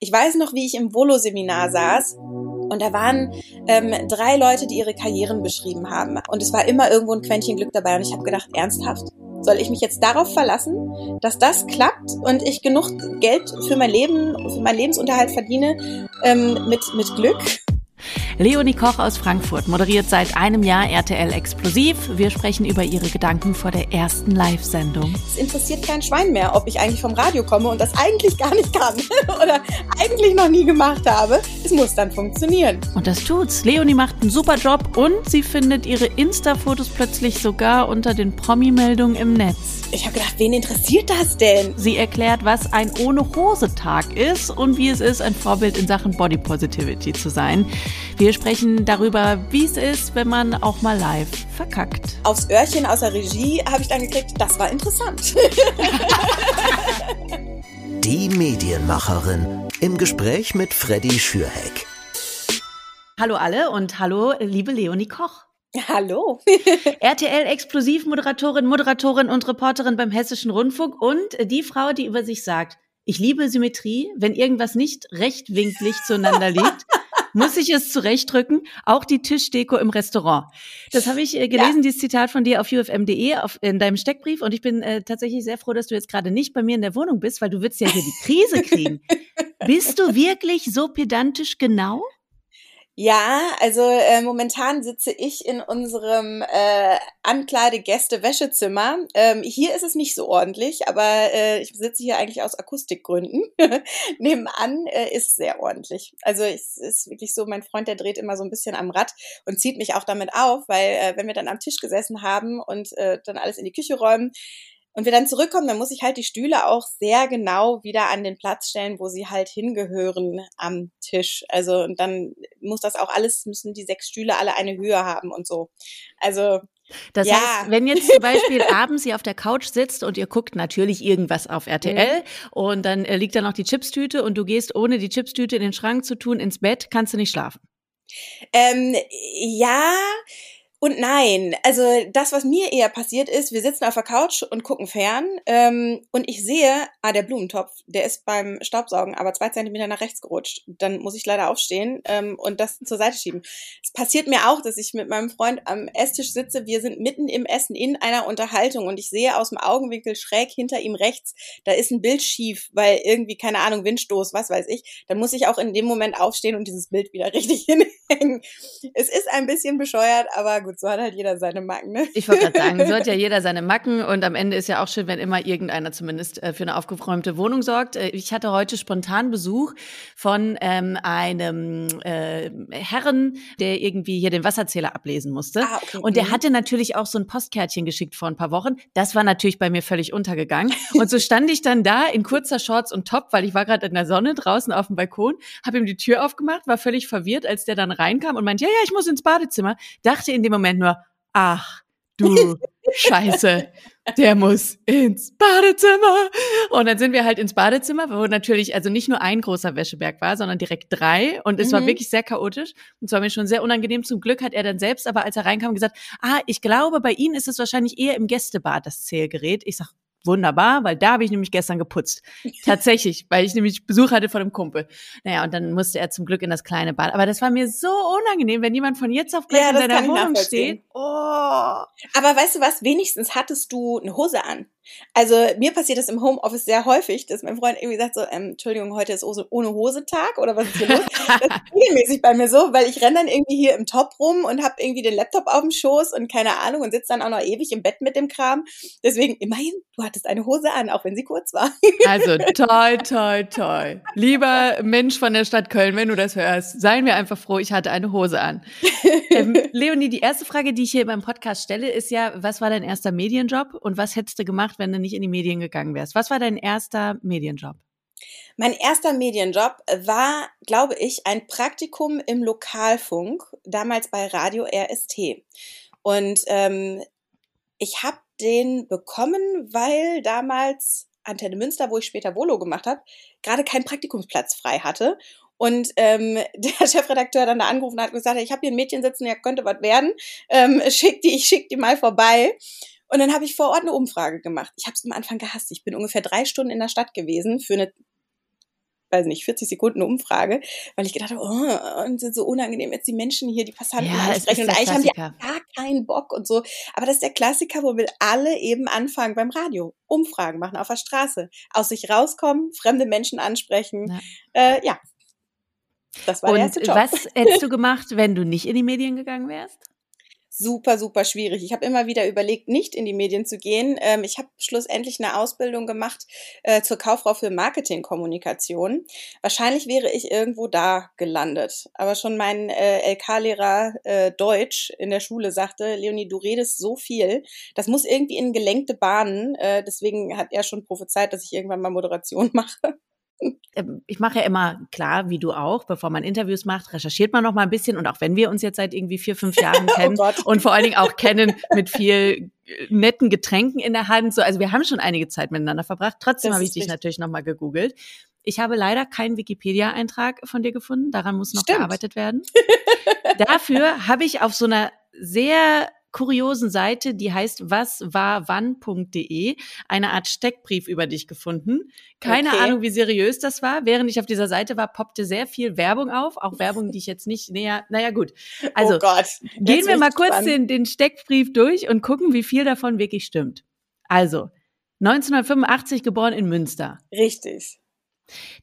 ich weiß noch, wie ich im Volo-Seminar saß und da waren ähm, drei Leute, die ihre Karrieren beschrieben haben. Und es war immer irgendwo ein Quäntchen Glück dabei. Und ich habe gedacht, ernsthaft? Soll ich mich jetzt darauf verlassen, dass das klappt und ich genug Geld für mein Leben, für meinen Lebensunterhalt verdiene ähm, mit, mit Glück? Leonie Koch aus Frankfurt moderiert seit einem Jahr RTL Explosiv. Wir sprechen über ihre Gedanken vor der ersten Live-Sendung. Es interessiert kein Schwein mehr, ob ich eigentlich vom Radio komme und das eigentlich gar nicht kann oder eigentlich noch nie gemacht habe. Es muss dann funktionieren. Und das tut's. Leonie macht einen super Job und sie findet ihre Insta-Fotos plötzlich sogar unter den Promi-Meldungen im Netz. Ich habe gedacht, wen interessiert das denn? Sie erklärt, was ein Ohne-Hose-Tag ist und wie es ist, ein Vorbild in Sachen Body Positivity zu sein. Wir sprechen darüber, wie es ist, wenn man auch mal live verkackt. Aufs Öhrchen aus der Regie habe ich dann gekriegt, das war interessant. Die Medienmacherin im Gespräch mit Freddy Schürheck. Hallo alle und hallo liebe Leonie Koch. Hallo. RTL Explosivmoderatorin, Moderatorin und Reporterin beim Hessischen Rundfunk und die Frau, die über sich sagt, ich liebe Symmetrie, wenn irgendwas nicht rechtwinklig zueinander liegt, muss ich es zurechtdrücken, auch die Tischdeko im Restaurant. Das habe ich äh, gelesen, ja. dieses Zitat von dir auf ufm.de auf, in deinem Steckbrief und ich bin äh, tatsächlich sehr froh, dass du jetzt gerade nicht bei mir in der Wohnung bist, weil du würdest ja hier die Krise kriegen. bist du wirklich so pedantisch genau? Ja, also äh, momentan sitze ich in unserem äh, Ankleide-Gäste-Wäschezimmer. Ähm, hier ist es nicht so ordentlich, aber äh, ich sitze hier eigentlich aus Akustikgründen. Nebenan äh, ist sehr ordentlich. Also es ist wirklich so, mein Freund, der dreht immer so ein bisschen am Rad und zieht mich auch damit auf, weil äh, wenn wir dann am Tisch gesessen haben und äh, dann alles in die Küche räumen, und wir dann zurückkommen, dann muss ich halt die Stühle auch sehr genau wieder an den Platz stellen, wo sie halt hingehören am Tisch. Also und dann muss das auch alles, müssen die sechs Stühle alle eine Höhe haben und so. Also das ja. heißt, wenn jetzt zum Beispiel abends ihr auf der Couch sitzt und ihr guckt natürlich irgendwas auf RTL mhm. und dann äh, liegt da noch die Chipstüte und du gehst ohne die Chipstüte in den Schrank zu tun ins Bett, kannst du nicht schlafen. Ähm, ja, und nein, also das, was mir eher passiert ist, wir sitzen auf der Couch und gucken fern ähm, und ich sehe, ah, der Blumentopf, der ist beim Staubsaugen aber zwei Zentimeter nach rechts gerutscht. Dann muss ich leider aufstehen ähm, und das zur Seite schieben. Es passiert mir auch, dass ich mit meinem Freund am Esstisch sitze. Wir sind mitten im Essen in einer Unterhaltung und ich sehe aus dem Augenwinkel schräg hinter ihm rechts, da ist ein Bild schief, weil irgendwie, keine Ahnung, Windstoß, was weiß ich. Dann muss ich auch in dem Moment aufstehen und dieses Bild wieder richtig hinhängen. Es ist ein bisschen bescheuert, aber gut, so hat halt jeder seine Macken, ne? Ich wollte gerade sagen, so hat ja jeder seine Macken und am Ende ist ja auch schön, wenn immer irgendeiner zumindest äh, für eine aufgeräumte Wohnung sorgt. Äh, ich hatte heute spontan Besuch von ähm, einem äh, Herren, der irgendwie hier den Wasserzähler ablesen musste. Ah, okay. Und der mhm. hatte natürlich auch so ein Postkärtchen geschickt vor ein paar Wochen. Das war natürlich bei mir völlig untergegangen. Und so stand ich dann da in kurzer Shorts und Top, weil ich war gerade in der Sonne draußen auf dem Balkon, habe ihm die Tür aufgemacht, war völlig verwirrt, als der dann reinkam und meinte, ja, ja, ich muss ins Badezimmer. Dachte in dem Moment nur, ach du Scheiße, der muss ins Badezimmer. Und dann sind wir halt ins Badezimmer, wo natürlich also nicht nur ein großer Wäscheberg war, sondern direkt drei. Und es mhm. war wirklich sehr chaotisch. Und es war mir schon sehr unangenehm. Zum Glück hat er dann selbst, aber als er reinkam, gesagt, ah, ich glaube, bei Ihnen ist es wahrscheinlich eher im Gästebad, das Zählgerät. Ich sag, wunderbar, weil da habe ich nämlich gestern geputzt. Tatsächlich, weil ich nämlich Besuch hatte von einem Kumpel. Naja, und dann musste er zum Glück in das kleine Bad. Aber das war mir so unangenehm, wenn jemand von jetzt auf gleich ja, in deiner Wohnung steht. Oh. Aber weißt du was, wenigstens hattest du eine Hose an. Also mir passiert das im Homeoffice sehr häufig, dass mein Freund irgendwie sagt so, ähm, Entschuldigung, heute ist ohne Hose Tag oder was ist hier los? Das ist regelmäßig bei mir so, weil ich renne dann irgendwie hier im Top rum und habe irgendwie den Laptop auf dem Schoß und keine Ahnung und sitze dann auch noch ewig im Bett mit dem Kram. Deswegen immerhin, du hattest eine Hose an, auch wenn sie kurz war. Also toll, toll, toll. Lieber Mensch von der Stadt Köln, wenn du das hörst, seien wir einfach froh, ich hatte eine Hose an. Ähm, Leonie, die erste Frage, die ich hier beim Podcast stelle, ist ja, was war dein erster Medienjob und was hättest du gemacht, wenn du nicht in die Medien gegangen wärst? Was war dein erster Medienjob? Mein erster Medienjob war, glaube ich, ein Praktikum im Lokalfunk, damals bei Radio RST. Und ähm, ich habe den bekommen, weil damals Antenne Münster, wo ich später Volo gemacht habe, gerade keinen Praktikumsplatz frei hatte. Und ähm, der Chefredakteur dann da angerufen hat und gesagt, ich habe hier ein Mädchen sitzen, ja könnte was werden, ähm, schick die, ich schick die mal vorbei. Und dann habe ich vor Ort eine Umfrage gemacht. Ich habe es am Anfang gehasst. Ich bin ungefähr drei Stunden in der Stadt gewesen für eine weiß nicht, 40 Sekunden Umfrage, weil ich gedacht habe, oh, und sind so unangenehm jetzt die Menschen hier, die Passanten ja, ansprechen und eigentlich haben die gar keinen Bock und so. Aber das ist der Klassiker, wo wir alle eben anfangen beim Radio. Umfragen machen auf der Straße, aus sich rauskommen, fremde Menschen ansprechen. Ja. Äh, ja. Das war und der erste Job. was hättest du gemacht, wenn du nicht in die Medien gegangen wärst? Super, super schwierig. Ich habe immer wieder überlegt, nicht in die Medien zu gehen. Ähm, ich habe schlussendlich eine Ausbildung gemacht äh, zur Kauffrau für Marketingkommunikation. Wahrscheinlich wäre ich irgendwo da gelandet. Aber schon mein äh, LK-Lehrer äh, Deutsch in der Schule sagte, Leonie, du redest so viel, das muss irgendwie in gelenkte Bahnen. Äh, deswegen hat er schon prophezeit, dass ich irgendwann mal Moderation mache. Ähm, ich mache ja immer klar, wie du auch, bevor man Interviews macht, recherchiert man noch mal ein bisschen und auch wenn wir uns jetzt seit irgendwie vier, fünf Jahren kennen oh und vor allen Dingen auch kennen mit viel äh, netten Getränken in der Hand, so also wir haben schon einige Zeit miteinander verbracht. Trotzdem habe ich dich natürlich noch mal gegoogelt. Ich habe leider keinen Wikipedia-Eintrag von dir gefunden. Daran muss noch Stimmt. gearbeitet werden. Dafür habe ich auf so einer sehr kuriosen Seite, die heißt waswarwann.de, eine Art Steckbrief über dich gefunden. Keine okay. Ahnung, wie seriös das war. Während ich auf dieser Seite war, poppte sehr viel Werbung auf, auch Werbung, die ich jetzt nicht näher, naja gut. Also oh Gott, gehen wir mal kurz den, den Steckbrief durch und gucken, wie viel davon wirklich stimmt. Also, 1985 geboren in Münster. Richtig.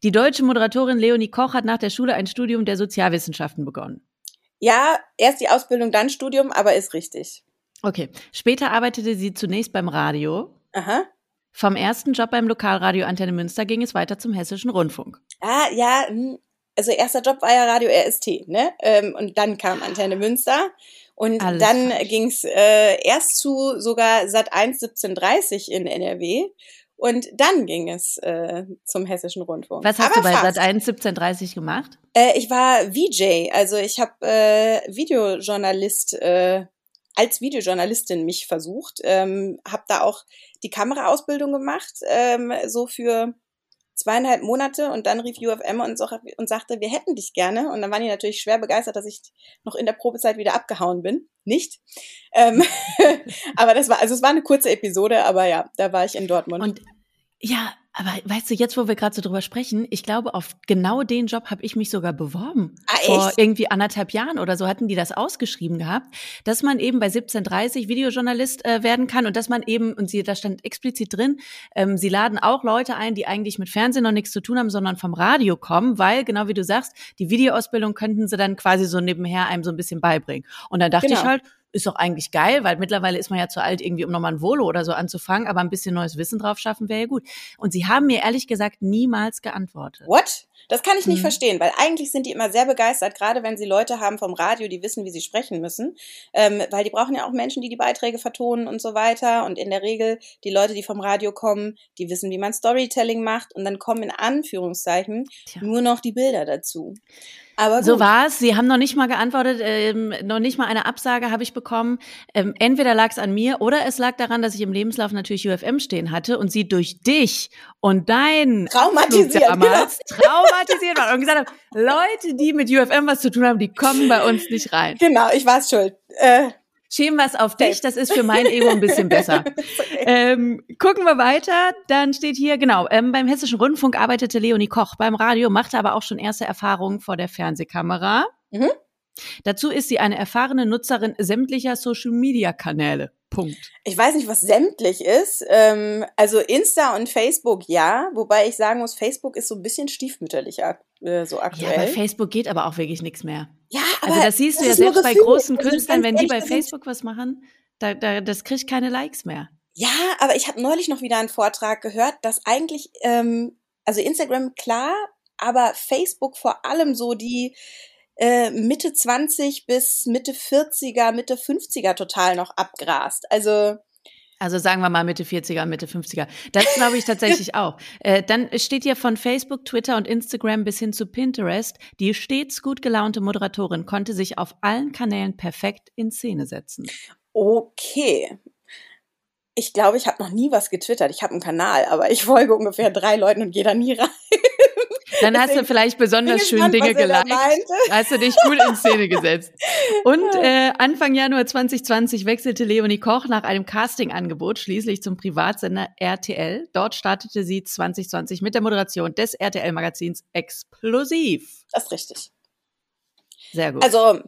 Die deutsche Moderatorin Leonie Koch hat nach der Schule ein Studium der Sozialwissenschaften begonnen. Ja, erst die Ausbildung, dann Studium, aber ist richtig. Okay. Später arbeitete sie zunächst beim Radio. Aha. Vom ersten Job beim Lokalradio Antenne Münster ging es weiter zum Hessischen Rundfunk. Ah, ja, hm. also erster Job war ja Radio RST, ne? Ähm, und dann kam Antenne Münster. Und Alles dann ging es äh, erst zu sogar Sat 1 1730 in NRW. Und dann ging es äh, zum Hessischen Rundfunk. Was hast Aber du bei Sat 1 1730 gemacht? Äh, ich war VJ, also ich habe äh, Videojournalist äh, als Videojournalistin mich versucht, ähm, habe da auch die Kameraausbildung gemacht, ähm, so für zweieinhalb Monate und dann rief UFM und, so, und sagte, wir hätten dich gerne. Und dann waren die natürlich schwer begeistert, dass ich noch in der Probezeit wieder abgehauen bin. Nicht. Ähm, aber das war, also es war eine kurze Episode, aber ja, da war ich in Dortmund. Und ja, aber weißt du, jetzt wo wir gerade so drüber sprechen, ich glaube, auf genau den Job habe ich mich sogar beworben. Ah, Vor irgendwie anderthalb Jahren oder so hatten die das ausgeschrieben gehabt, dass man eben bei 1730 Videojournalist äh, werden kann und dass man eben, und sie, da stand explizit drin, ähm, sie laden auch Leute ein, die eigentlich mit Fernsehen noch nichts zu tun haben, sondern vom Radio kommen, weil, genau wie du sagst, die Videoausbildung könnten sie dann quasi so nebenher einem so ein bisschen beibringen. Und dann dachte genau. ich halt, ist doch eigentlich geil, weil mittlerweile ist man ja zu alt, irgendwie um nochmal ein Volo oder so anzufangen, aber ein bisschen neues Wissen drauf schaffen wäre ja gut. Und sie haben mir ehrlich gesagt niemals geantwortet. What? Das kann ich nicht mhm. verstehen, weil eigentlich sind die immer sehr begeistert, gerade wenn sie Leute haben vom Radio, die wissen, wie sie sprechen müssen, ähm, weil die brauchen ja auch Menschen, die die Beiträge vertonen und so weiter. Und in der Regel die Leute, die vom Radio kommen, die wissen, wie man Storytelling macht und dann kommen in Anführungszeichen Tja. nur noch die Bilder dazu. Aber gut. So war es. Sie haben noch nicht mal geantwortet, ähm, noch nicht mal eine Absage habe ich bekommen. Ähm, entweder lag es an mir oder es lag daran, dass ich im Lebenslauf natürlich UFM stehen hatte und sie durch dich und dein traumatisiert damals genau. traumatisiert waren und gesagt haben, Leute, die mit UFM was zu tun haben, die kommen bei uns nicht rein. Genau, ich war es schuld. Äh, Schämen wir es auf dich, das ist für mein Ego ein bisschen besser. ähm, gucken wir weiter, dann steht hier, genau, ähm, beim Hessischen Rundfunk arbeitete Leonie Koch, beim Radio machte aber auch schon erste Erfahrungen vor der Fernsehkamera. Mhm. Dazu ist sie eine erfahrene Nutzerin sämtlicher Social-Media-Kanäle. Punkt. Ich weiß nicht, was sämtlich ist. Ähm, also Insta und Facebook ja, wobei ich sagen muss, Facebook ist so ein bisschen stiefmütterlich äh, so aktuell. Ja, bei Facebook geht aber auch wirklich nichts mehr. Ja, aber also das siehst du ja selbst bei großen also Künstlern, wenn die bei Facebook was machen, da, da, das kriegt keine Likes mehr. Ja, aber ich habe neulich noch wieder einen Vortrag gehört, dass eigentlich, ähm, also Instagram klar, aber Facebook vor allem so die äh, Mitte 20 bis Mitte 40er, Mitte 50er total noch abgrast. Also also sagen wir mal Mitte 40er, Mitte 50er. Das glaube ich tatsächlich auch. Äh, dann steht hier von Facebook, Twitter und Instagram bis hin zu Pinterest, die stets gut gelaunte Moderatorin konnte sich auf allen Kanälen perfekt in Szene setzen. Okay. Ich glaube, ich habe noch nie was getwittert. Ich habe einen Kanal, aber ich folge ungefähr drei Leuten und gehe da nie rein. Dann hast du vielleicht besonders schön Dinge geliked. Hast du dich gut in Szene gesetzt. Und äh, Anfang Januar 2020 wechselte Leonie Koch nach einem Castingangebot schließlich zum Privatsender RTL. Dort startete sie 2020 mit der Moderation des RTL-Magazins Explosiv. Das ist richtig. Sehr gut. Also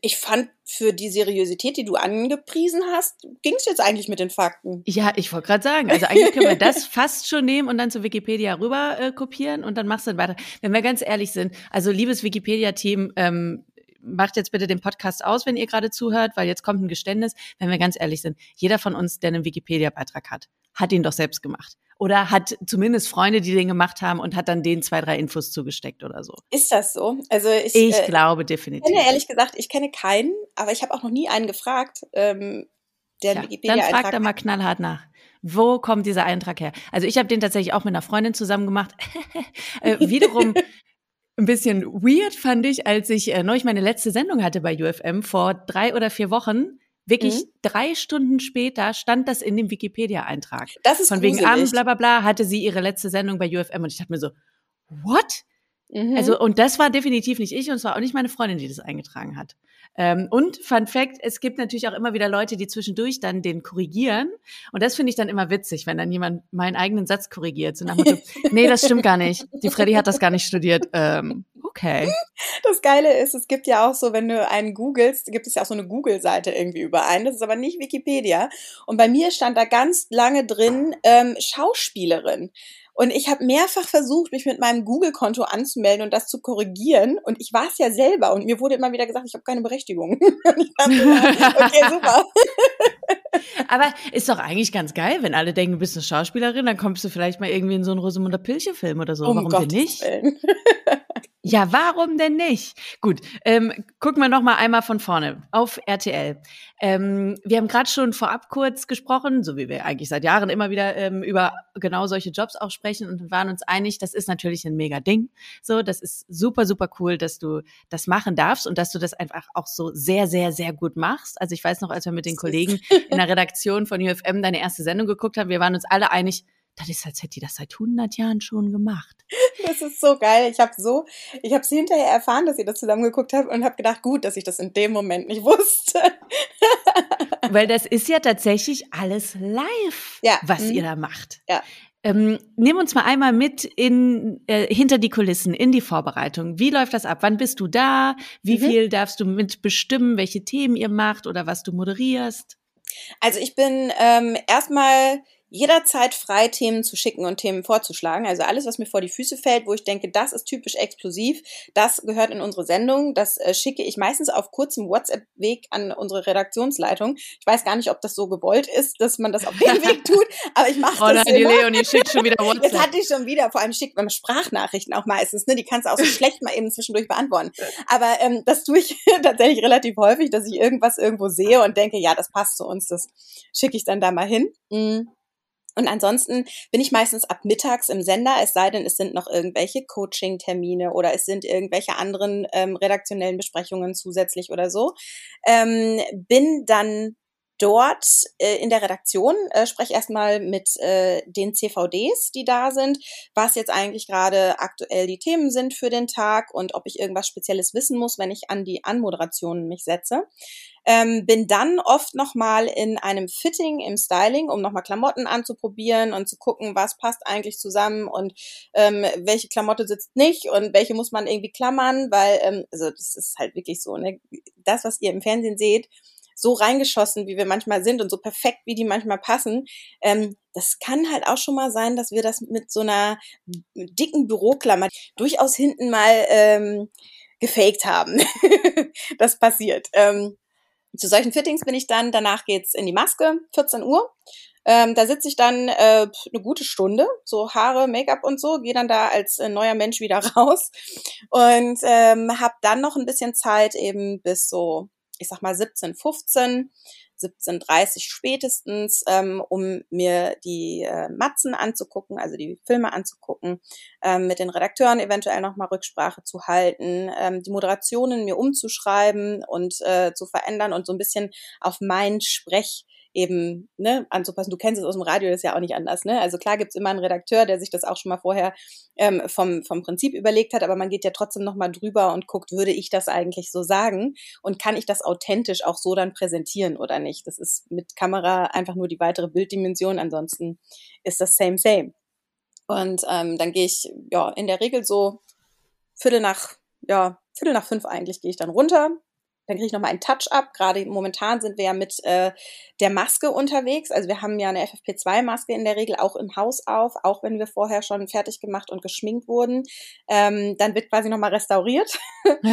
ich fand für die Seriosität, die du angepriesen hast, ging es jetzt eigentlich mit den Fakten. Ja, ich wollte gerade sagen, also eigentlich können wir das fast schon nehmen und dann zu Wikipedia rüber äh, kopieren und dann machst du dann weiter. Wenn wir ganz ehrlich sind, also liebes Wikipedia-Team, ähm, macht jetzt bitte den Podcast aus, wenn ihr gerade zuhört, weil jetzt kommt ein Geständnis. Wenn wir ganz ehrlich sind, jeder von uns, der einen Wikipedia-Beitrag hat, hat ihn doch selbst gemacht. Oder hat zumindest Freunde, die den gemacht haben und hat dann denen zwei, drei Infos zugesteckt oder so. Ist das so? Also ich, ich äh, glaube definitiv. Ich kenne ehrlich gesagt, ich kenne keinen, aber ich habe auch noch nie einen gefragt, ähm, der ja, Wikipedia Dann fragt er mal knallhart nach. Wo kommt dieser Eintrag her? Also ich habe den tatsächlich auch mit einer Freundin zusammen gemacht. äh, wiederum ein bisschen weird fand ich, als ich äh, neulich meine letzte Sendung hatte bei UFM vor drei oder vier Wochen Wirklich mhm. drei Stunden später stand das in dem Wikipedia-Eintrag. Das ist Von gruselig. wegen Abend, bla bla bla, hatte sie ihre letzte Sendung bei UFM und ich dachte mir so, what? Mhm. Also, und das war definitiv nicht ich und es war auch nicht meine Freundin, die das eingetragen hat. Ähm, und Fun Fact, es gibt natürlich auch immer wieder Leute, die zwischendurch dann den korrigieren. Und das finde ich dann immer witzig, wenn dann jemand meinen eigenen Satz korrigiert. So nach Motto, nee, das stimmt gar nicht. Die Freddy hat das gar nicht studiert. Ähm, Okay. Das Geile ist, es gibt ja auch so, wenn du einen googelst, gibt es ja auch so eine Google-Seite irgendwie überein. Das ist aber nicht Wikipedia. Und bei mir stand da ganz lange drin ähm, Schauspielerin. Und ich habe mehrfach versucht, mich mit meinem Google-Konto anzumelden und das zu korrigieren. Und ich war es ja selber. Und mir wurde immer wieder gesagt, ich habe keine Berechtigung. okay, super. Aber ist doch eigentlich ganz geil, wenn alle denken, du bist eine Schauspielerin, dann kommst du vielleicht mal irgendwie in so einen Rosamunde Pilche-Film oder so. Um Warum Gottes denn nicht? Ja, warum denn nicht? Gut, ähm, gucken wir noch mal einmal von vorne auf RTL. Ähm, wir haben gerade schon vorab kurz gesprochen, so wie wir eigentlich seit Jahren immer wieder ähm, über genau solche Jobs auch sprechen und waren uns einig, das ist natürlich ein mega Ding. So, das ist super, super cool, dass du das machen darfst und dass du das einfach auch so sehr, sehr, sehr gut machst. Also ich weiß noch, als wir mit den Kollegen in der Redaktion von UFM deine erste Sendung geguckt haben, wir waren uns alle einig, das ist, als hätte die das seit 100 Jahren schon gemacht. Das ist so geil. Ich habe so, ich habe sie hinterher erfahren, dass ihr das zusammengeguckt habt und habe gedacht, gut, dass ich das in dem Moment nicht wusste. Weil das ist ja tatsächlich alles live, ja. was mhm. ihr da macht. Ja. Ähm, nimm uns mal einmal mit in äh, hinter die Kulissen, in die Vorbereitung. Wie läuft das ab? Wann bist du da? Wie mhm. viel darfst du mitbestimmen, welche Themen ihr macht oder was du moderierst? Also ich bin ähm, erstmal jederzeit frei, Themen zu schicken und Themen vorzuschlagen. Also alles, was mir vor die Füße fällt, wo ich denke, das ist typisch explosiv, das gehört in unsere Sendung. Das äh, schicke ich meistens auf kurzem WhatsApp-Weg an unsere Redaktionsleitung. Ich weiß gar nicht, ob das so gewollt ist, dass man das auf dem Weg tut, aber ich mache oh, das nein, immer. Die Leonie schickt schon wieder WhatsApp. Das hatte ich schon wieder. Vor allem schickt man Sprachnachrichten auch meistens. Ne? Die kannst du auch so schlecht mal eben zwischendurch beantworten. Aber ähm, das tue ich tatsächlich relativ häufig, dass ich irgendwas irgendwo sehe und denke, ja, das passt zu uns. Das schicke ich dann da mal hin. Mhm. Und ansonsten bin ich meistens ab mittags im Sender, es sei denn, es sind noch irgendwelche Coaching-Termine oder es sind irgendwelche anderen ähm, redaktionellen Besprechungen zusätzlich oder so. Ähm, bin dann dort äh, in der Redaktion, äh, spreche erstmal mit äh, den CVDs, die da sind, was jetzt eigentlich gerade aktuell die Themen sind für den Tag und ob ich irgendwas Spezielles wissen muss, wenn ich an die Anmoderationen mich setze. Ähm, bin dann oft nochmal in einem Fitting im Styling, um nochmal Klamotten anzuprobieren und zu gucken, was passt eigentlich zusammen und ähm, welche Klamotte sitzt nicht und welche muss man irgendwie klammern, weil, ähm, also das ist halt wirklich so, ne? das, was ihr im Fernsehen seht, so reingeschossen, wie wir manchmal sind und so perfekt, wie die manchmal passen. Ähm, das kann halt auch schon mal sein, dass wir das mit so einer dicken Büroklammer durchaus hinten mal ähm, gefaked haben. das passiert. Ähm, zu solchen Fittings bin ich dann, danach geht's in die Maske, 14 Uhr. Ähm, da sitze ich dann äh, eine gute Stunde, so Haare, Make-up und so, gehe dann da als äh, neuer Mensch wieder raus und ähm, habe dann noch ein bisschen Zeit eben bis so ich sag mal 17, 15, 17.30 spätestens, ähm, um mir die äh, Matzen anzugucken, also die Filme anzugucken, ähm, mit den Redakteuren eventuell nochmal Rücksprache zu halten, ähm, die Moderationen mir umzuschreiben und äh, zu verändern und so ein bisschen auf meinen Sprech eben ne, anzupassen. Du kennst es aus dem Radio, das ist ja auch nicht anders. Ne? Also klar gibt's immer einen Redakteur, der sich das auch schon mal vorher ähm, vom, vom Prinzip überlegt hat, aber man geht ja trotzdem nochmal drüber und guckt, würde ich das eigentlich so sagen und kann ich das authentisch auch so dann präsentieren oder nicht. Das ist mit Kamera einfach nur die weitere Bilddimension, ansonsten ist das same, same. Und ähm, dann gehe ich ja in der Regel so Viertel nach, ja, Viertel nach fünf eigentlich gehe ich dann runter, dann kriege ich nochmal einen Touch-up. Gerade momentan sind wir ja mit äh, der Maske unterwegs. Also wir haben ja eine FFP2-Maske in der Regel auch im Haus auf, auch wenn wir vorher schon fertig gemacht und geschminkt wurden. Ähm, dann wird quasi nochmal restauriert. und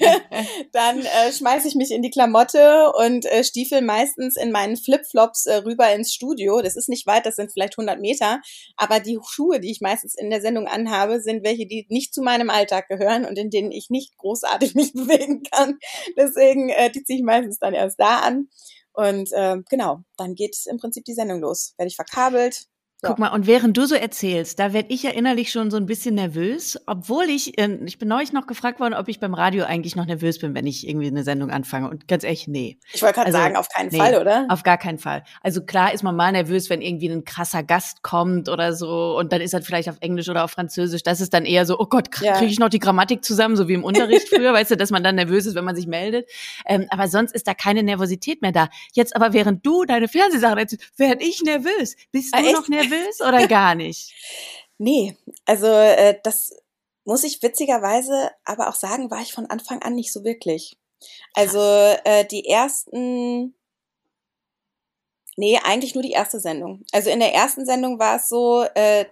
äh, dann äh, schmeiße ich mich in die Klamotte und äh, stiefel meistens in meinen Flipflops äh, rüber ins Studio. Das ist nicht weit, das sind vielleicht 100 Meter. Aber die Schuhe, die ich meistens in der Sendung anhabe, sind welche, die nicht zu meinem Alltag gehören und in denen ich nicht großartig mich bewegen kann. Deswegen, äh, die ziehe ich meistens dann erst da an. Und äh, genau, dann geht im Prinzip die Sendung los. Werde ich verkabelt, Guck mal, und während du so erzählst, da werde ich ja innerlich schon so ein bisschen nervös, obwohl ich, äh, ich bin neulich noch gefragt worden, ob ich beim Radio eigentlich noch nervös bin, wenn ich irgendwie eine Sendung anfange. Und ganz ehrlich, nee. Ich wollte gerade also, sagen, auf keinen nee, Fall, oder? Auf gar keinen Fall. Also klar ist man mal nervös, wenn irgendwie ein krasser Gast kommt oder so und dann ist er vielleicht auf Englisch oder auf Französisch. Das ist dann eher so, oh Gott, kriege ja. ich noch die Grammatik zusammen, so wie im Unterricht früher, weißt du, dass man dann nervös ist, wenn man sich meldet. Ähm, aber sonst ist da keine Nervosität mehr da. Jetzt aber während du deine Fernsehsachen erzählst, werde ich nervös. Bist ah, du ah, noch nervös? Nervös oder gar nicht? nee, also äh, das muss ich witzigerweise aber auch sagen, war ich von Anfang an nicht so wirklich. Also äh, die ersten, nee, eigentlich nur die erste Sendung. Also in der ersten Sendung war es so, äh,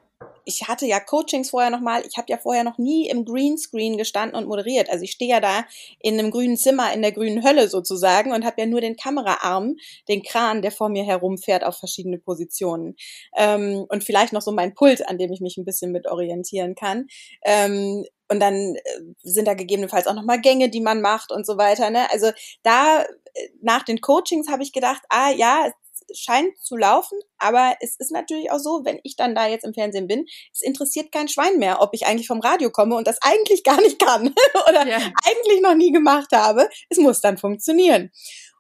ich hatte ja Coachings vorher nochmal, ich habe ja vorher noch nie im Greenscreen gestanden und moderiert. Also ich stehe ja da in einem grünen Zimmer, in der grünen Hölle sozusagen und habe ja nur den Kameraarm, den Kran, der vor mir herumfährt auf verschiedene Positionen. Ähm, und vielleicht noch so mein Pult, an dem ich mich ein bisschen mit orientieren kann. Ähm, und dann äh, sind da gegebenenfalls auch nochmal Gänge, die man macht und so weiter. Ne? Also da äh, nach den Coachings habe ich gedacht, ah ja, scheint zu laufen, aber es ist natürlich auch so, wenn ich dann da jetzt im Fernsehen bin, es interessiert kein Schwein mehr, ob ich eigentlich vom Radio komme und das eigentlich gar nicht kann oder ja. eigentlich noch nie gemacht habe. Es muss dann funktionieren.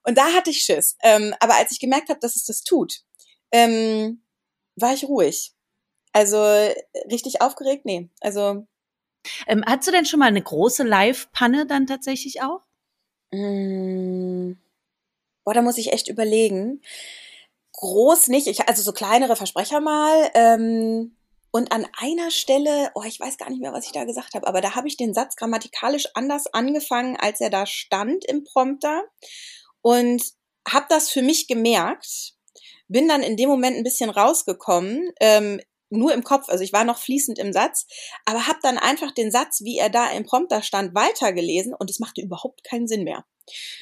Und da hatte ich Schiss. Ähm, aber als ich gemerkt habe, dass es das tut, ähm, war ich ruhig. Also richtig aufgeregt, nee. Also ähm, hattest du denn schon mal eine große Live-Panne dann tatsächlich auch? Mmh. Boah, da muss ich echt überlegen groß nicht, ich, also so kleinere Versprecher mal. Ähm, und an einer Stelle, oh, ich weiß gar nicht mehr, was ich da gesagt habe, aber da habe ich den Satz grammatikalisch anders angefangen, als er da stand im Prompter. Und habe das für mich gemerkt, bin dann in dem Moment ein bisschen rausgekommen, ähm, nur im Kopf, also ich war noch fließend im Satz, aber habe dann einfach den Satz, wie er da im Prompter stand, weitergelesen und es machte überhaupt keinen Sinn mehr.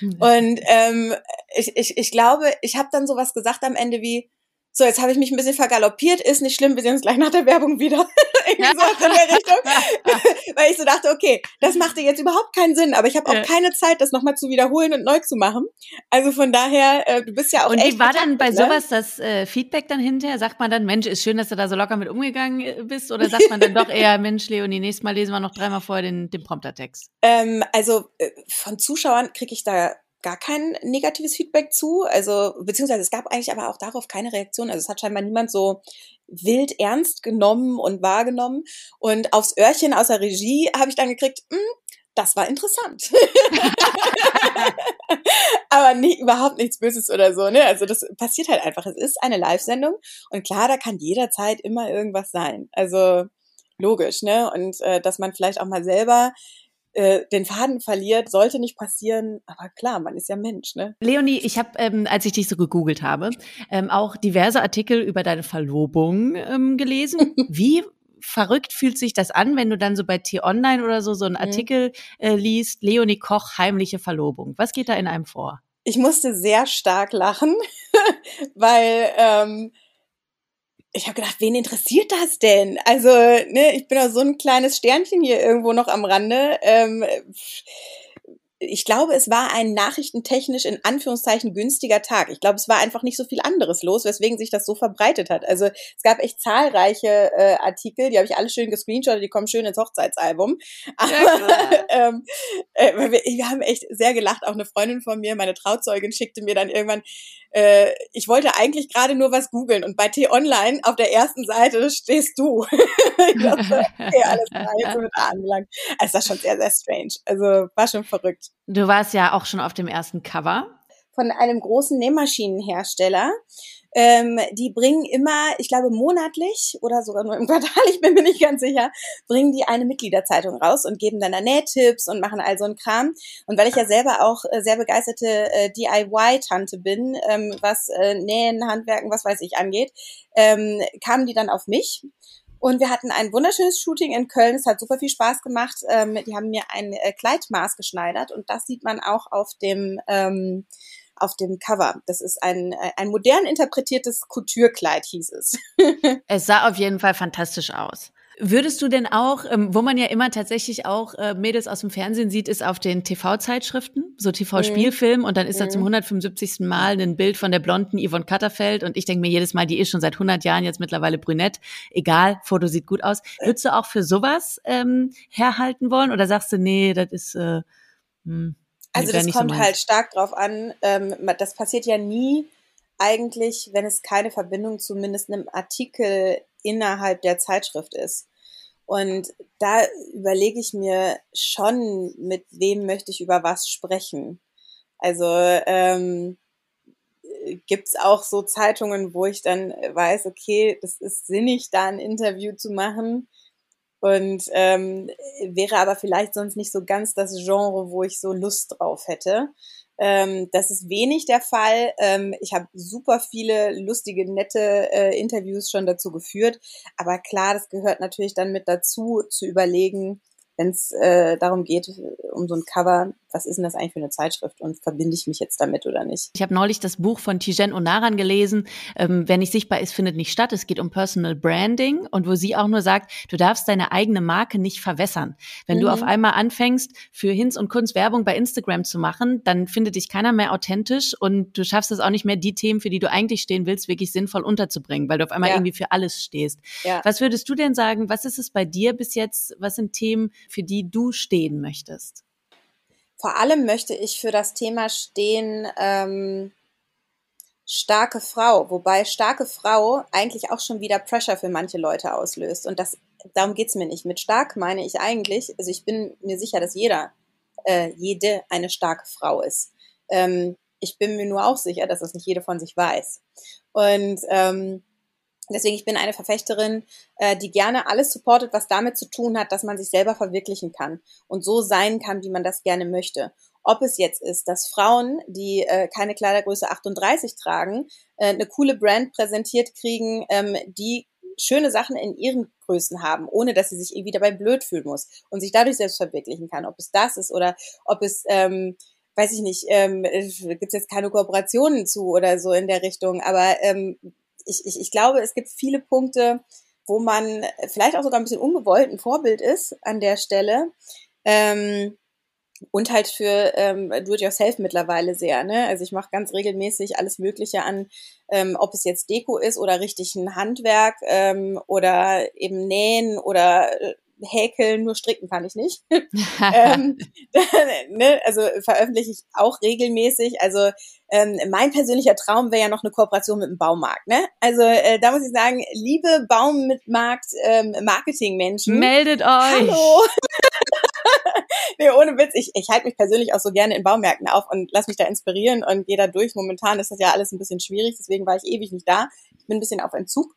Mhm. Und ähm, ich, ich, ich glaube, ich habe dann sowas gesagt am Ende wie, so, jetzt habe ich mich ein bisschen vergaloppiert, ist nicht schlimm, wir sehen uns gleich nach der Werbung wieder. Irgendwie so in der Richtung. Weil ich so dachte, okay, das machte jetzt überhaupt keinen Sinn, aber ich habe auch ja. keine Zeit, das nochmal zu wiederholen und neu zu machen. Also von daher, äh, du bist ja auch Und wie war dann bei ne? sowas das äh, Feedback dann hinterher? Sagt man dann, Mensch, ist schön, dass du da so locker mit umgegangen äh, bist? Oder sagt man dann doch eher, Mensch, Leonie, nächstes Mal lesen wir noch dreimal vorher den, den Promptertext? Ähm, also äh, von Zuschauern kriege ich da gar kein negatives Feedback zu. Also, beziehungsweise es gab eigentlich aber auch darauf keine Reaktion. Also es hat scheinbar niemand so wild ernst genommen und wahrgenommen. Und aufs Öhrchen aus der Regie habe ich dann gekriegt, hm, das war interessant. aber nie, überhaupt nichts Böses oder so, ne? Also das passiert halt einfach. Es ist eine Live-Sendung und klar, da kann jederzeit immer irgendwas sein. Also logisch, ne? Und äh, dass man vielleicht auch mal selber äh, den Faden verliert, sollte nicht passieren. Aber klar, man ist ja Mensch, ne? Leonie, ich habe, ähm, als ich dich so gegoogelt habe, ähm, auch diverse Artikel über deine Verlobung ähm, gelesen. Wie verrückt fühlt sich das an, wenn du dann so bei T-Online oder so so einen mhm. Artikel äh, liest, Leonie Koch, heimliche Verlobung. Was geht da in einem vor? Ich musste sehr stark lachen, weil ähm, ich habe gedacht, wen interessiert das denn? Also, ne, ich bin doch so ein kleines Sternchen hier irgendwo noch am Rande. Ähm, ich glaube, es war ein nachrichtentechnisch in Anführungszeichen günstiger Tag. Ich glaube, es war einfach nicht so viel anderes los, weswegen sich das so verbreitet hat. Also es gab echt zahlreiche äh, Artikel, die habe ich alle schön gescreenshottet, die kommen schön ins Hochzeitsalbum. Aber ja, ähm, äh, wir, wir haben echt sehr gelacht. Auch eine Freundin von mir, meine Trauzeugin, schickte mir dann irgendwann, äh, ich wollte eigentlich gerade nur was googeln und bei T-Online auf der ersten Seite stehst du. ich dachte, okay, alles klar, jetzt sind wir da angelangt. Also, das war schon sehr, sehr strange. Also war schon verrückt. Du warst ja auch schon auf dem ersten Cover. Von einem großen Nähmaschinenhersteller. Ähm, die bringen immer, ich glaube monatlich oder sogar nur im Quartal, ich bin mir nicht ganz sicher, bringen die eine Mitgliederzeitung raus und geben dann da Nähtipps und machen all so einen Kram. Und weil ich ja selber auch äh, sehr begeisterte äh, DIY-Tante bin, ähm, was äh, Nähen, Handwerken, was weiß ich angeht, ähm, kamen die dann auf mich und wir hatten ein wunderschönes Shooting in Köln. Es hat super viel Spaß gemacht. Ähm, die haben mir ein äh, Kleidmaß geschneidert und das sieht man auch auf dem ähm, auf dem Cover. Das ist ein, äh, ein modern interpretiertes Couture-Kleid, hieß es. es sah auf jeden Fall fantastisch aus. Würdest du denn auch, ähm, wo man ja immer tatsächlich auch äh, Mädels aus dem Fernsehen sieht, ist auf den TV-Zeitschriften, so TV-Spielfilm mhm. und dann ist da zum 175. Mhm. Mal ein Bild von der blonden Yvonne Katterfeld und ich denke mir jedes Mal, die ist schon seit 100 Jahren jetzt mittlerweile brünett. Egal, Foto sieht gut aus. Würdest du auch für sowas ähm, herhalten wollen oder sagst du, nee, das ist... Äh, hm, also das kommt so halt stark drauf an. Ähm, das passiert ja nie eigentlich, wenn es keine Verbindung zumindest einem Artikel innerhalb der Zeitschrift ist. Und da überlege ich mir schon, mit wem möchte ich über was sprechen. Also ähm, gibt es auch so Zeitungen, wo ich dann weiß, okay, das ist sinnig, da ein Interview zu machen. Und ähm, wäre aber vielleicht sonst nicht so ganz das Genre, wo ich so Lust drauf hätte. Ähm, das ist wenig der Fall. Ähm, ich habe super viele lustige, nette äh, Interviews schon dazu geführt. Aber klar, das gehört natürlich dann mit dazu, zu überlegen, wenn es äh, darum geht, um so ein Cover, was ist denn das eigentlich für eine Zeitschrift und verbinde ich mich jetzt damit oder nicht? Ich habe neulich das Buch von Tijen Onaran gelesen, ähm, Wer nicht sichtbar ist, findet nicht statt. Es geht um Personal Branding und wo sie auch nur sagt, du darfst deine eigene Marke nicht verwässern. Wenn mhm. du auf einmal anfängst, für Hinz und Kunst Werbung bei Instagram zu machen, dann findet dich keiner mehr authentisch und du schaffst es auch nicht mehr, die Themen, für die du eigentlich stehen willst, wirklich sinnvoll unterzubringen, weil du auf einmal ja. irgendwie für alles stehst. Ja. Was würdest du denn sagen, was ist es bei dir bis jetzt, was sind Themen, für die du stehen möchtest? Vor allem möchte ich für das Thema stehen, ähm, starke Frau, wobei starke Frau eigentlich auch schon wieder Pressure für manche Leute auslöst. Und das, darum geht's mir nicht. Mit stark meine ich eigentlich, also ich bin mir sicher, dass jeder, äh, jede eine starke Frau ist. Ähm, ich bin mir nur auch sicher, dass das nicht jede von sich weiß. Und ähm, Deswegen, ich bin eine Verfechterin, äh, die gerne alles supportet, was damit zu tun hat, dass man sich selber verwirklichen kann und so sein kann, wie man das gerne möchte. Ob es jetzt ist, dass Frauen, die äh, keine Kleidergröße 38 tragen, äh, eine coole Brand präsentiert kriegen, ähm, die schöne Sachen in ihren Größen haben, ohne dass sie sich irgendwie dabei blöd fühlen muss und sich dadurch selbst verwirklichen kann. Ob es das ist oder ob es ähm, weiß ich nicht, ähm, gibt es jetzt keine Kooperationen zu oder so in der Richtung, aber ähm, ich, ich, ich glaube, es gibt viele Punkte, wo man vielleicht auch sogar ein bisschen ungewollt ein Vorbild ist an der Stelle. Ähm, und halt für ähm, Do-it-yourself mittlerweile sehr. Ne? Also ich mache ganz regelmäßig alles Mögliche an, ähm, ob es jetzt Deko ist oder richtig ein Handwerk ähm, oder eben Nähen oder äh, häkeln, nur stricken kann ich nicht. ähm, ne, also veröffentliche ich auch regelmäßig. Also ähm, mein persönlicher Traum wäre ja noch eine Kooperation mit dem Baumarkt. Ne? Also äh, da muss ich sagen, liebe Baumarkt ähm, Marketing-Menschen. Meldet euch. Hallo. nee, ohne Witz, ich, ich halte mich persönlich auch so gerne in Baumärkten auf und lass mich da inspirieren und gehe da durch. Momentan ist das ja alles ein bisschen schwierig, deswegen war ich ewig nicht da. Ich bin ein bisschen auf Entzug.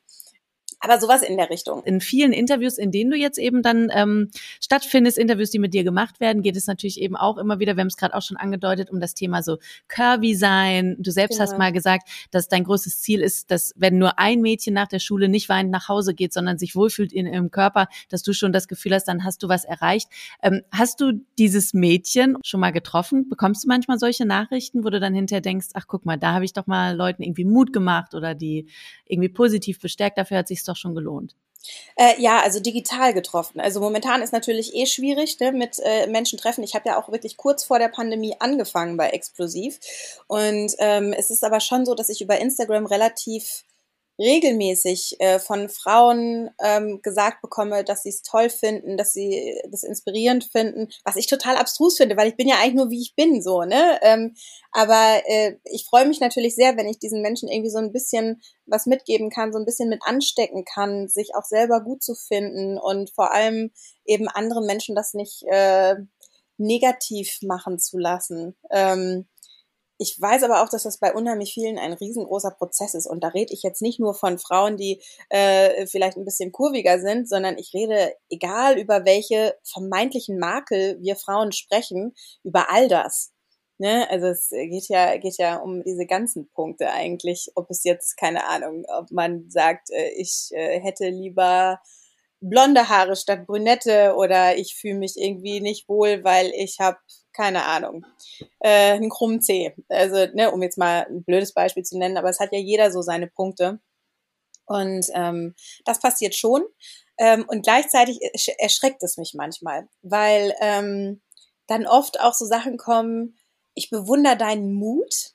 Aber sowas in der Richtung. In vielen Interviews, in denen du jetzt eben dann ähm, stattfindest, Interviews, die mit dir gemacht werden, geht es natürlich eben auch immer wieder, wir haben es gerade auch schon angedeutet, um das Thema so curvy sein. Du selbst genau. hast mal gesagt, dass dein größtes Ziel ist, dass wenn nur ein Mädchen nach der Schule nicht weinend nach Hause geht, sondern sich wohlfühlt in ihrem Körper, dass du schon das Gefühl hast, dann hast du was erreicht. Ähm, hast du dieses Mädchen schon mal getroffen? Bekommst du manchmal solche Nachrichten, wo du dann hinterher denkst, ach guck mal, da habe ich doch mal Leuten irgendwie Mut gemacht oder die irgendwie positiv bestärkt, dafür hat sich doch schon gelohnt. Äh, ja, also digital getroffen. Also momentan ist natürlich eh schwierig ne, mit äh, Menschen treffen. Ich habe ja auch wirklich kurz vor der Pandemie angefangen bei Explosiv. Und ähm, es ist aber schon so, dass ich über Instagram relativ regelmäßig äh, von Frauen ähm, gesagt bekomme, dass sie es toll finden, dass sie das inspirierend finden, was ich total abstrus finde, weil ich bin ja eigentlich nur wie ich bin, so, ne? Ähm, aber äh, ich freue mich natürlich sehr, wenn ich diesen Menschen irgendwie so ein bisschen was mitgeben kann, so ein bisschen mit anstecken kann, sich auch selber gut zu finden und vor allem eben anderen Menschen das nicht äh, negativ machen zu lassen. Ähm, ich weiß aber auch, dass das bei unheimlich vielen ein riesengroßer Prozess ist. Und da rede ich jetzt nicht nur von Frauen, die äh, vielleicht ein bisschen kurviger sind, sondern ich rede, egal über welche vermeintlichen Makel wir Frauen sprechen, über all das. Ne? Also es geht ja, geht ja um diese ganzen Punkte eigentlich, ob es jetzt, keine Ahnung, ob man sagt, äh, ich äh, hätte lieber blonde Haare statt brünette oder ich fühle mich irgendwie nicht wohl, weil ich habe keine Ahnung, äh, einen krummen Zeh. Also, ne, um jetzt mal ein blödes Beispiel zu nennen, aber es hat ja jeder so seine Punkte. Und ähm, das passiert schon. Ähm, und gleichzeitig erschreckt es mich manchmal, weil ähm, dann oft auch so Sachen kommen, ich bewundere deinen Mut,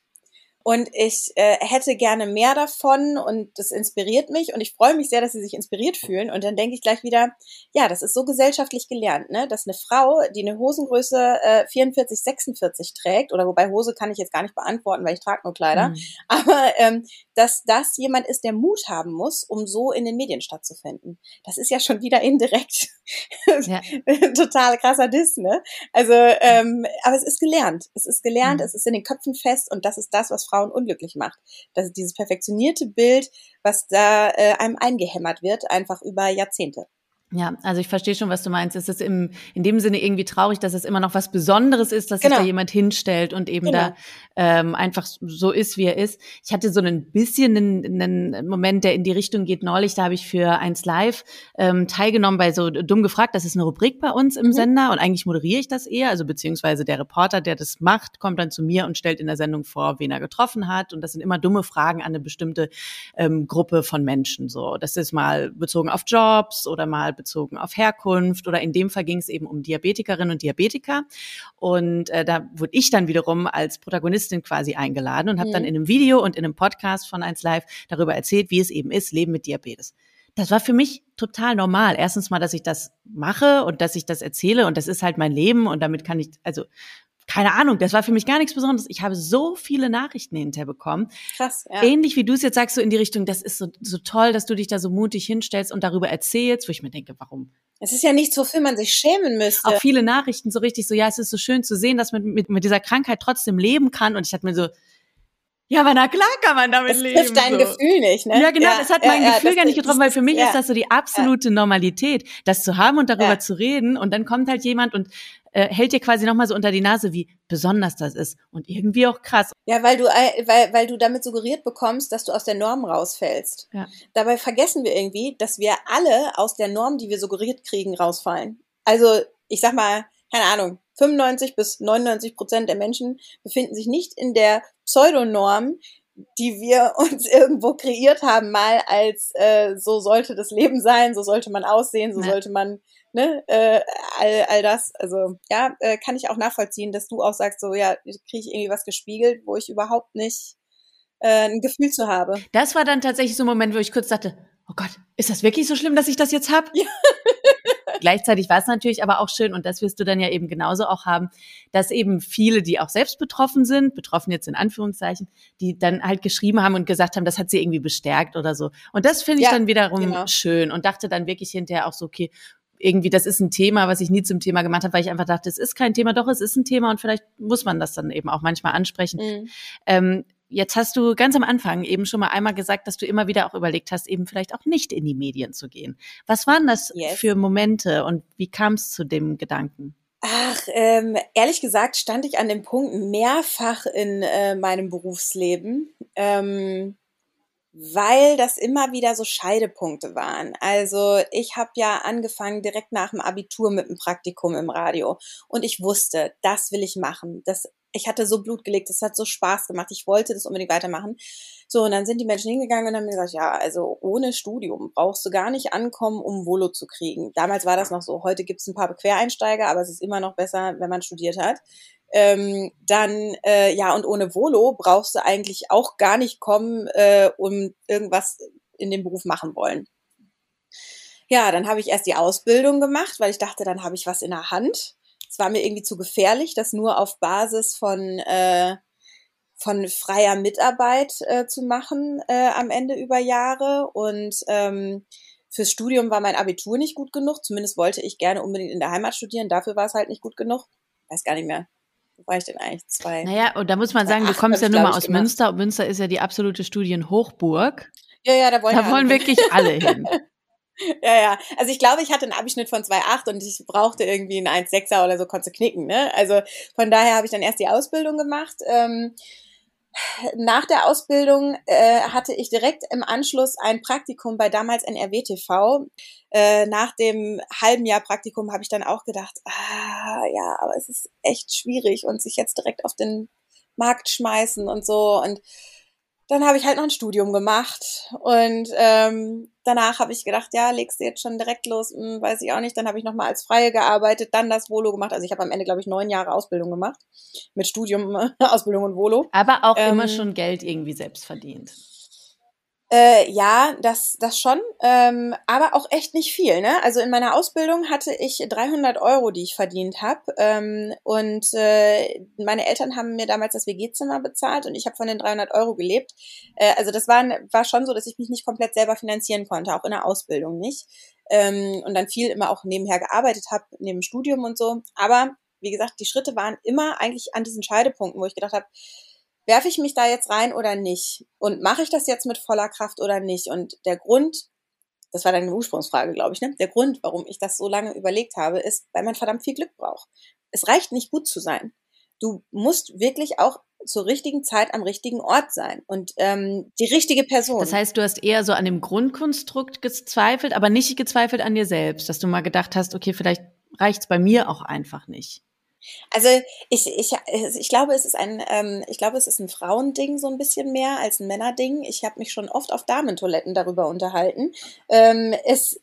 und ich äh, hätte gerne mehr davon und das inspiriert mich und ich freue mich sehr, dass sie sich inspiriert fühlen. Und dann denke ich gleich wieder, ja, das ist so gesellschaftlich gelernt, ne? dass eine Frau, die eine Hosengröße äh, 44, 46 trägt, oder wobei Hose kann ich jetzt gar nicht beantworten, weil ich trage nur Kleider, mhm. aber ähm, dass das jemand ist, der Mut haben muss, um so in den Medien stattzufinden. Das ist ja schon wieder indirekt ja. total krasser Diss, ne? Also, ähm, aber es ist gelernt. Es ist gelernt, mhm. es ist in den Köpfen fest und das ist das, was Frauen unglücklich macht. Das ist dieses perfektionierte Bild, was da äh, einem eingehämmert wird, einfach über Jahrzehnte. Ja, also ich verstehe schon, was du meinst. Es ist im, in dem Sinne irgendwie traurig, dass es immer noch was Besonderes ist, dass genau. sich da jemand hinstellt und eben genau. da ähm, einfach so ist, wie er ist. Ich hatte so ein bisschen einen, einen Moment, der in die Richtung geht. Neulich, da habe ich für eins Live ähm, teilgenommen bei so dumm gefragt. Das ist eine Rubrik bei uns im mhm. Sender und eigentlich moderiere ich das eher. Also beziehungsweise der Reporter, der das macht, kommt dann zu mir und stellt in der Sendung vor, wen er getroffen hat. Und das sind immer dumme Fragen an eine bestimmte ähm, Gruppe von Menschen. So, das ist mal bezogen auf Jobs oder mal bezogen auf Herkunft oder in dem Fall ging es eben um Diabetikerinnen und Diabetiker. Und äh, da wurde ich dann wiederum als Protagonistin quasi eingeladen und habe mhm. dann in einem Video und in einem Podcast von 1 Live darüber erzählt, wie es eben ist, Leben mit Diabetes das war für mich total normal. Erstens mal, dass ich das mache und dass ich das erzähle und das ist halt mein Leben und damit kann ich, also keine Ahnung, das war für mich gar nichts Besonderes. Ich habe so viele Nachrichten hinterher bekommen. Krass, ja. Ähnlich wie du es jetzt sagst, so in die Richtung, das ist so, so toll, dass du dich da so mutig hinstellst und darüber erzählst, wo ich mir denke, warum? Es ist ja nichts, wofür man sich schämen müsste. Auch viele Nachrichten so richtig so, ja, es ist so schön zu sehen, dass man mit, mit dieser Krankheit trotzdem leben kann. Und ich hatte mir so, ja, aber na klar kann man damit das leben. Das trifft dein so. Gefühl nicht, ne? Ja, genau, ja, das hat mein ja, Gefühl ja, gar nicht getroffen, weil für mich ist das so die absolute Normalität, das zu haben und darüber zu reden. Und dann kommt halt jemand und äh, hält dir quasi nochmal so unter die Nase, wie besonders das ist. Und irgendwie auch krass. Ja, weil du, weil, weil du damit suggeriert bekommst, dass du aus der Norm rausfällst. Ja. Dabei vergessen wir irgendwie, dass wir alle aus der Norm, die wir suggeriert kriegen, rausfallen. Also, ich sag mal, keine Ahnung, 95 bis 99 Prozent der Menschen befinden sich nicht in der Pseudonorm, die wir uns irgendwo kreiert haben, mal als äh, so sollte das Leben sein, so sollte man aussehen, so ja. sollte man, ne, äh, all, all das. Also ja, äh, kann ich auch nachvollziehen, dass du auch sagst, so ja, kriege ich irgendwie was gespiegelt, wo ich überhaupt nicht äh, ein Gefühl zu habe. Das war dann tatsächlich so ein Moment, wo ich kurz dachte, oh Gott, ist das wirklich so schlimm, dass ich das jetzt hab? Ja. Gleichzeitig war es natürlich aber auch schön, und das wirst du dann ja eben genauso auch haben, dass eben viele, die auch selbst betroffen sind, betroffen jetzt in Anführungszeichen, die dann halt geschrieben haben und gesagt haben, das hat sie irgendwie bestärkt oder so. Und das finde ich ja, dann wiederum genau. schön und dachte dann wirklich hinterher auch so, okay, irgendwie, das ist ein Thema, was ich nie zum Thema gemacht habe, weil ich einfach dachte, es ist kein Thema, doch, es ist ein Thema und vielleicht muss man das dann eben auch manchmal ansprechen. Mhm. Ähm, Jetzt hast du ganz am Anfang eben schon mal einmal gesagt, dass du immer wieder auch überlegt hast, eben vielleicht auch nicht in die Medien zu gehen. Was waren das yes. für Momente und wie kam es zu dem Gedanken? Ach, ähm, ehrlich gesagt stand ich an dem Punkt mehrfach in äh, meinem Berufsleben, ähm, weil das immer wieder so Scheidepunkte waren. Also ich habe ja angefangen direkt nach dem Abitur mit einem Praktikum im Radio und ich wusste, das will ich machen. Das ich hatte so Blut gelegt, es hat so Spaß gemacht, ich wollte das unbedingt weitermachen. So, und dann sind die Menschen hingegangen und haben mir gesagt, ja, also ohne Studium brauchst du gar nicht ankommen, um Volo zu kriegen. Damals war das noch so, heute gibt es ein paar Quereinsteiger, aber es ist immer noch besser, wenn man studiert hat. Ähm, dann, äh, ja, und ohne Volo brauchst du eigentlich auch gar nicht kommen, äh, um irgendwas in dem Beruf machen wollen. Ja, dann habe ich erst die Ausbildung gemacht, weil ich dachte, dann habe ich was in der Hand. Es war mir irgendwie zu gefährlich, das nur auf Basis von, äh, von freier Mitarbeit äh, zu machen äh, am Ende über Jahre. Und ähm, fürs Studium war mein Abitur nicht gut genug. Zumindest wollte ich gerne unbedingt in der Heimat studieren. Dafür war es halt nicht gut genug. Weiß gar nicht mehr. Wo war ich denn eigentlich? Zwei. Naja, und da muss man sagen, du kommst ja nur mal aus gemacht. Münster und Münster ist ja die absolute Studienhochburg. Ja, ja, da wollen, da wollen wirklich alle hin. Ja, ja. Also ich glaube, ich hatte einen Abischnitt von 2,8 und ich brauchte irgendwie einen 1,6er oder so, konnte knicken. Ne? Also von daher habe ich dann erst die Ausbildung gemacht. Ähm, nach der Ausbildung äh, hatte ich direkt im Anschluss ein Praktikum bei damals NRW TV. Äh, nach dem halben Jahr Praktikum habe ich dann auch gedacht, ah ja, aber es ist echt schwierig und sich jetzt direkt auf den Markt schmeißen und so. Und dann habe ich halt noch ein Studium gemacht und ähm, danach habe ich gedacht, ja, legst du jetzt schon direkt los, hm, weiß ich auch nicht. Dann habe ich nochmal als Freie gearbeitet, dann das Volo gemacht. Also ich habe am Ende, glaube ich, neun Jahre Ausbildung gemacht mit Studium, Ausbildung und Volo. Aber auch ähm, immer schon Geld irgendwie selbst verdient. Äh, ja, das, das schon, ähm, aber auch echt nicht viel. Ne? Also in meiner Ausbildung hatte ich 300 Euro, die ich verdient habe. Ähm, und äh, meine Eltern haben mir damals das WG-Zimmer bezahlt und ich habe von den 300 Euro gelebt. Äh, also das war, war schon so, dass ich mich nicht komplett selber finanzieren konnte, auch in der Ausbildung nicht. Ähm, und dann viel immer auch nebenher gearbeitet habe, neben Studium und so. Aber wie gesagt, die Schritte waren immer eigentlich an diesen Scheidepunkten, wo ich gedacht habe, werfe ich mich da jetzt rein oder nicht? Und mache ich das jetzt mit voller Kraft oder nicht? Und der Grund, das war deine Ursprungsfrage, glaube ich, ne? Der Grund, warum ich das so lange überlegt habe, ist, weil man verdammt viel Glück braucht. Es reicht nicht gut zu sein. Du musst wirklich auch zur richtigen Zeit am richtigen Ort sein und ähm, die richtige Person. Das heißt, du hast eher so an dem Grundkonstrukt gezweifelt, aber nicht gezweifelt an dir selbst, dass du mal gedacht hast, okay, vielleicht reicht's bei mir auch einfach nicht. Also ich, ich, ich glaube, es ist ein, ähm, ich glaube, es ist ein Frauending so ein bisschen mehr als ein Männerding. Ich habe mich schon oft auf Damentoiletten darüber unterhalten. Ähm, es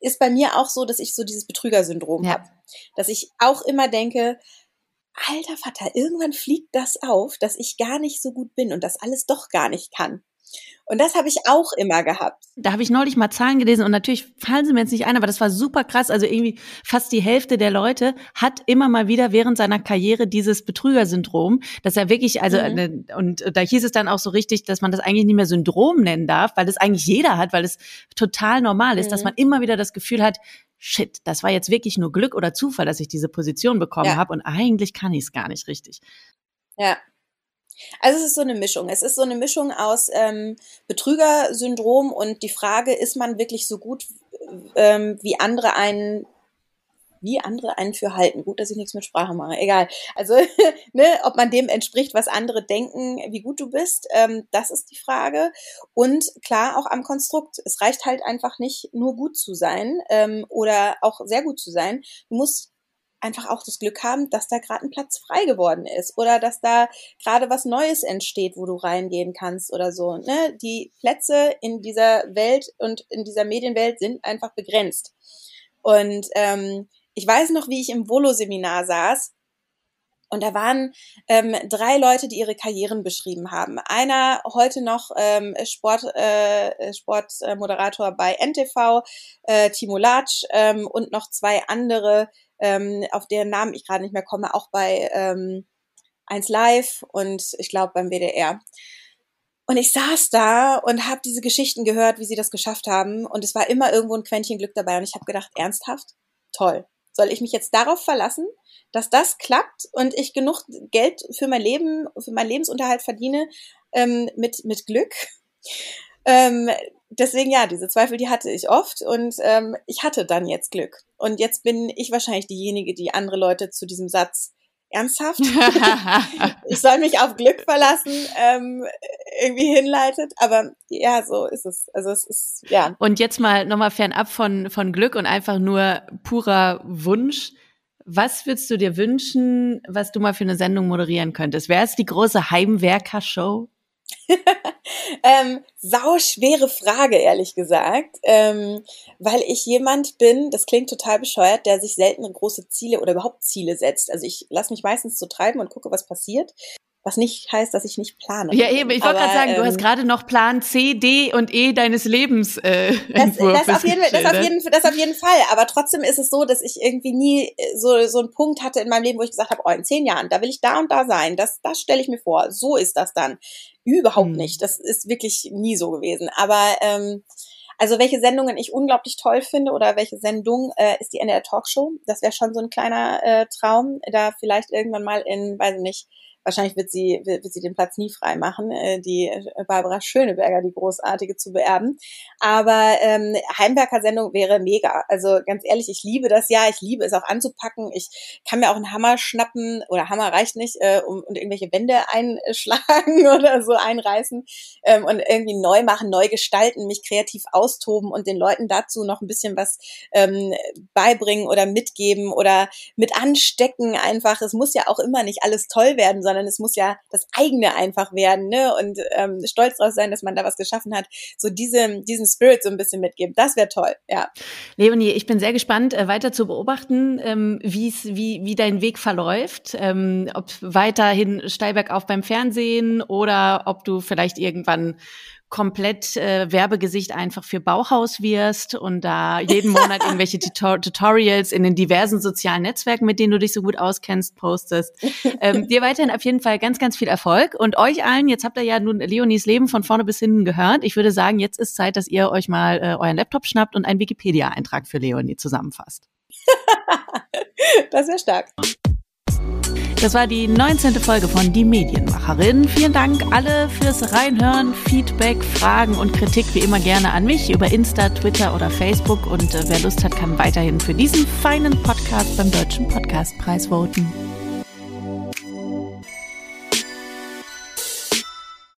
ist bei mir auch so, dass ich so dieses Betrügersyndrom ja. habe. Dass ich auch immer denke, alter Vater, irgendwann fliegt das auf, dass ich gar nicht so gut bin und das alles doch gar nicht kann. Und das habe ich auch immer gehabt. Da habe ich neulich mal Zahlen gelesen und natürlich fallen sie mir jetzt nicht ein, aber das war super krass. Also irgendwie fast die Hälfte der Leute hat immer mal wieder während seiner Karriere dieses Betrügersyndrom, dass er wirklich, also mhm. und da hieß es dann auch so richtig, dass man das eigentlich nicht mehr Syndrom nennen darf, weil das eigentlich jeder hat, weil es total normal ist, mhm. dass man immer wieder das Gefühl hat, shit, das war jetzt wirklich nur Glück oder Zufall, dass ich diese Position bekommen ja. habe und eigentlich kann ich es gar nicht richtig. Ja, also es ist so eine Mischung. Es ist so eine Mischung aus ähm, Betrügersyndrom und die Frage, ist man wirklich so gut, ähm, wie andere einen wie andere einen für halten. Gut, dass ich nichts mit Sprache mache. Egal. Also, ne, ob man dem entspricht, was andere denken, wie gut du bist, ähm, das ist die Frage. Und klar, auch am Konstrukt. Es reicht halt einfach nicht, nur gut zu sein ähm, oder auch sehr gut zu sein. Du musst einfach auch das Glück haben, dass da gerade ein Platz frei geworden ist oder dass da gerade was Neues entsteht, wo du reingehen kannst oder so. Ne? Die Plätze in dieser Welt und in dieser Medienwelt sind einfach begrenzt. Und ähm, ich weiß noch, wie ich im Volo-Seminar saß und da waren ähm, drei Leute, die ihre Karrieren beschrieben haben. Einer heute noch ähm, Sport, äh, Sportmoderator bei NTV, äh, Timo Latsch ähm, und noch zwei andere, ähm, auf deren Namen ich gerade nicht mehr komme, auch bei ähm, 1 Live und ich glaube beim WDR. Und ich saß da und habe diese Geschichten gehört, wie sie das geschafft haben. Und es war immer irgendwo ein Quäntchen Glück dabei. Und ich habe gedacht, ernsthaft? Toll. Soll ich mich jetzt darauf verlassen, dass das klappt und ich genug Geld für mein Leben, für meinen Lebensunterhalt verdiene ähm, mit, mit Glück? Ähm, deswegen ja, diese Zweifel, die hatte ich oft und ähm, ich hatte dann jetzt Glück. Und jetzt bin ich wahrscheinlich diejenige, die andere Leute zu diesem Satz ernsthaft, ich soll mich auf Glück verlassen, ähm, irgendwie hinleitet. Aber ja, so ist es. Also es ist, ja. Und jetzt mal nochmal fernab von, von Glück und einfach nur purer Wunsch. Was würdest du dir wünschen, was du mal für eine Sendung moderieren könntest? Wäre es die große Heimwerker-Show? ähm, sau schwere Frage, ehrlich gesagt, ähm, weil ich jemand bin, das klingt total bescheuert, der sich selten große Ziele oder überhaupt Ziele setzt. Also ich lasse mich meistens so treiben und gucke, was passiert. Was nicht heißt, dass ich nicht plane. Ja, eben. Ich wollte gerade sagen, ähm, du hast ähm, gerade noch Plan C, D und E deines Lebens äh, das, das, auf jeden, das, auf jeden, das auf jeden Fall. Aber trotzdem ist es so, dass ich irgendwie nie äh, so, so einen Punkt hatte in meinem Leben, wo ich gesagt habe, oh, in zehn Jahren, da will ich da und da sein. Das, das stelle ich mir vor. So ist das dann. Überhaupt hm. nicht. Das ist wirklich nie so gewesen. Aber ähm, also welche Sendungen ich unglaublich toll finde oder welche Sendung äh, ist die Ende der Talkshow. Das wäre schon so ein kleiner äh, Traum, da vielleicht irgendwann mal in, weiß ich nicht, wahrscheinlich wird sie, wird, wird sie den Platz nie frei machen, äh, die äh, Barbara Schöneberger, die großartige, zu beerben. Aber ähm, Heimwerker-Sendung wäre mega. Also ganz ehrlich, ich liebe das ja, ich liebe es auch anzupacken. Ich kann mir auch einen Hammer schnappen oder Hammer reicht nicht äh, um, und irgendwelche Wände einschlagen oder so einreißen ähm, und irgendwie neu machen, neu gestalten, mich kreativ austoben und den Leuten dazu noch ein bisschen was ähm, beibringen oder mitgeben oder mit anstecken einfach. Es muss ja auch immer nicht alles toll werden, sondern sondern es muss ja das eigene einfach werden, ne? Und ähm, stolz drauf sein, dass man da was geschaffen hat. So diese, diesen Spirit so ein bisschen mitgeben. Das wäre toll, ja. Leonie, ich bin sehr gespannt, äh, weiter zu beobachten, ähm, wie, wie dein Weg verläuft. Ähm, ob weiterhin steil bergauf beim Fernsehen oder ob du vielleicht irgendwann komplett äh, Werbegesicht einfach für Bauhaus wirst und da jeden Monat irgendwelche Tutorials in den diversen sozialen Netzwerken, mit denen du dich so gut auskennst, postest. Ähm, dir weiterhin auf jeden Fall ganz, ganz viel Erfolg und euch allen, jetzt habt ihr ja nun Leonies Leben von vorne bis hinten gehört. Ich würde sagen, jetzt ist Zeit, dass ihr euch mal äh, euren Laptop schnappt und einen Wikipedia-Eintrag für Leonie zusammenfasst. das wäre stark. Das war die 19. Folge von Die Medienmacherin. Vielen Dank alle fürs Reinhören, Feedback, Fragen und Kritik wie immer gerne an mich über Insta, Twitter oder Facebook. Und äh, wer Lust hat, kann weiterhin für diesen feinen Podcast beim Deutschen Podcastpreis voten.